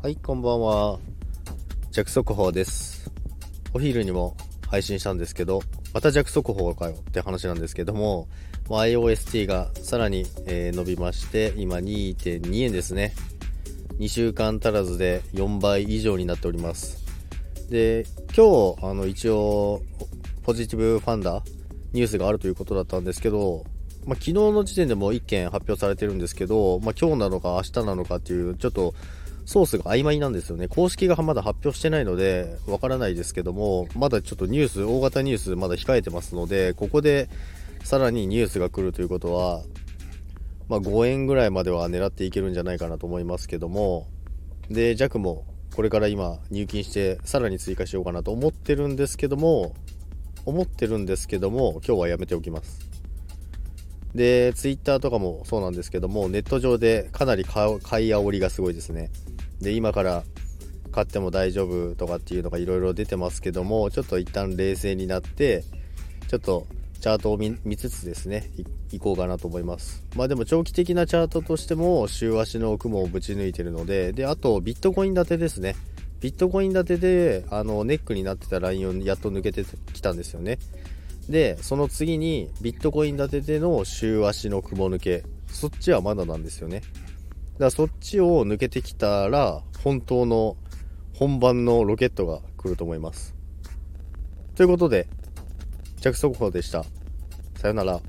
はい、こんばんは。弱速報です。お昼にも配信したんですけど、また弱速報かよって話なんですけども、まあ iOST がさらに、えー伸びまして、今2.2円ですね。2週間足らずで4倍以上になっております。で、今日、あの、一応、ポジティブファンダニュースがあるということだったんですけど、まあ、昨日の時点でも1件発表されてるんですけど、まあ、今日なのか明日なのかっていう、ちょっとソースが曖昧なんですよね。公式がまだ発表してないので、わからないですけども、まだちょっとニュース、大型ニュースまだ控えてますので、ここでさらにニュースが来るということは、まあ、5円ぐらいまでは狙っていけるんじゃないかなと思いますけども、で、弱もこれから今入金してさらに追加しようかなと思ってるんですけども、思ってるんですけども、今日はやめておきます。で、ツイッターとかもそうなんですけども、ネット上でかなり買い煽りがすごいですね。で、今から買っても大丈夫とかっていうのがいろいろ出てますけども、ちょっと一旦冷静になって、ちょっとチャートを見見つつですね、いこうかなと思います。まあでも長期的なチャートとしても、週足の雲をぶち抜いてるので、で、あとビットコイン建てですね。ビットコイン建てで、あの、ネックになってたラインをやっと抜けてきたんですよね。で、その次にビットコイン建てでの週足の雲抜け。そっちはまだなんですよね。だからそっちを抜けてきたら、本当の本番のロケットが来ると思います。ということで、着速報でした。さよなら。